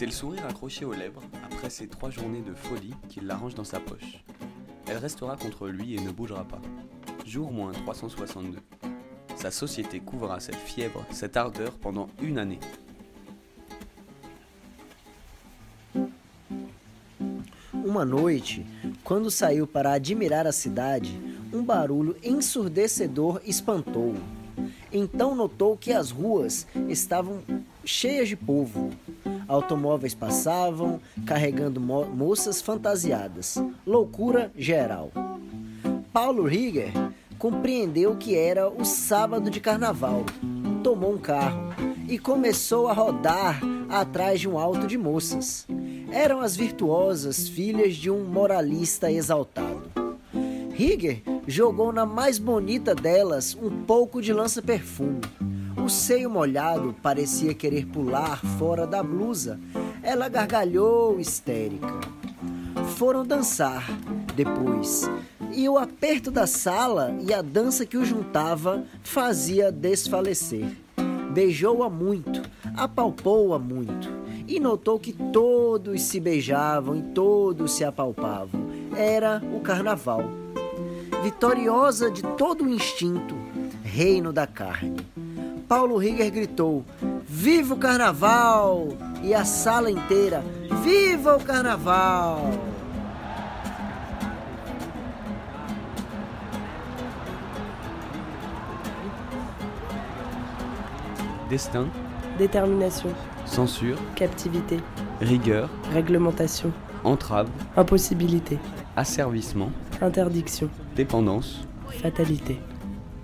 C'est le sourire accroché aux lèvres, après ces trois journées de folie, qu'il l'arrange dans sa poche. Elle restera contre lui et ne bougera pas. Jour moins 362. Sa société couvrira cette fièvre, cette ardeur pendant une année. Uma noite, quando saiu para admirar a cidade, um barulho ensurdecedor espantou-o. Então notou que as ruas estavam cheias de povo. Automóveis passavam, carregando mo moças fantasiadas. Loucura geral. Paulo Rieger compreendeu que era o sábado de carnaval. Tomou um carro e começou a rodar atrás de um alto de moças. Eram as virtuosas filhas de um moralista exaltado. Rieger jogou na mais bonita delas um pouco de lança-perfume. Seio molhado parecia querer pular fora da blusa. Ela gargalhou histérica. Foram dançar depois, e o aperto da sala e a dança que o juntava fazia desfalecer. Beijou-a muito, apalpou-a muito, e notou que todos se beijavam e todos se apalpavam. Era o carnaval. Vitoriosa de todo o instinto, reino da carne. Paulo Rieger gritou: Viva o carnaval! E a sala inteira: Viva o carnaval! Destin, Détermination, censure, captivité, rigueur, réglementation, entrave, impossibilité, asservissement, interdiction, dépendance, fatalité.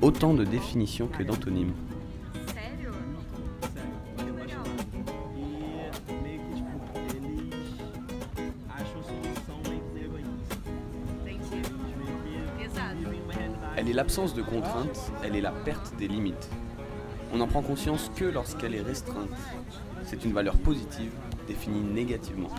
autant de définitions que d'antonymes. Elle est l'absence de contraintes, elle est la perte des limites. On n'en prend conscience que lorsqu'elle est restreinte. C'est une valeur positive, définie négativement.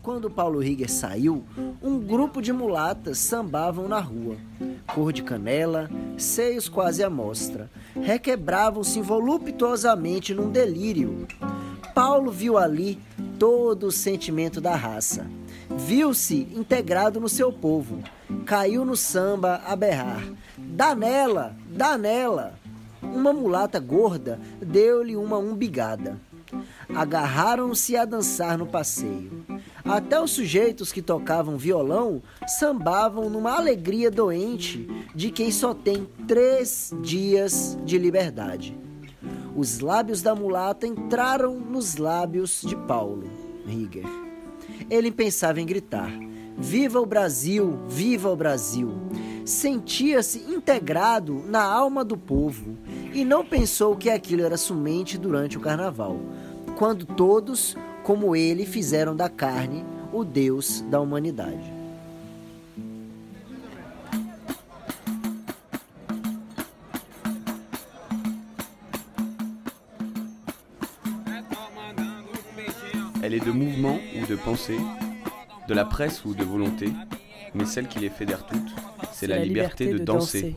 Quando Paulo Rieger saiu, um grupo de mulatas sambavam na rua. Cor de canela, seios quase à mostra. Requebravam-se voluptuosamente num delírio. Paulo viu ali todo o sentimento da raça. Viu-se integrado no seu povo. Caiu no samba a berrar. Dá nela, dá nela. Uma mulata gorda deu-lhe uma umbigada. Agarraram-se a dançar no passeio. Até os sujeitos que tocavam violão sambavam numa alegria doente de quem só tem três dias de liberdade. Os lábios da mulata entraram nos lábios de Paulo Rieger. Ele pensava em gritar: Viva o Brasil! Viva o Brasil! Sentia-se integrado na alma do povo e não pensou que aquilo era somente durante o carnaval, quando todos, como ele, fizeram da carne o Deus da humanidade. Elle est de mouvement ou de pensée, de la presse ou de volonté, mais celle qui les fédère toutes, c'est la, liberté, de danser.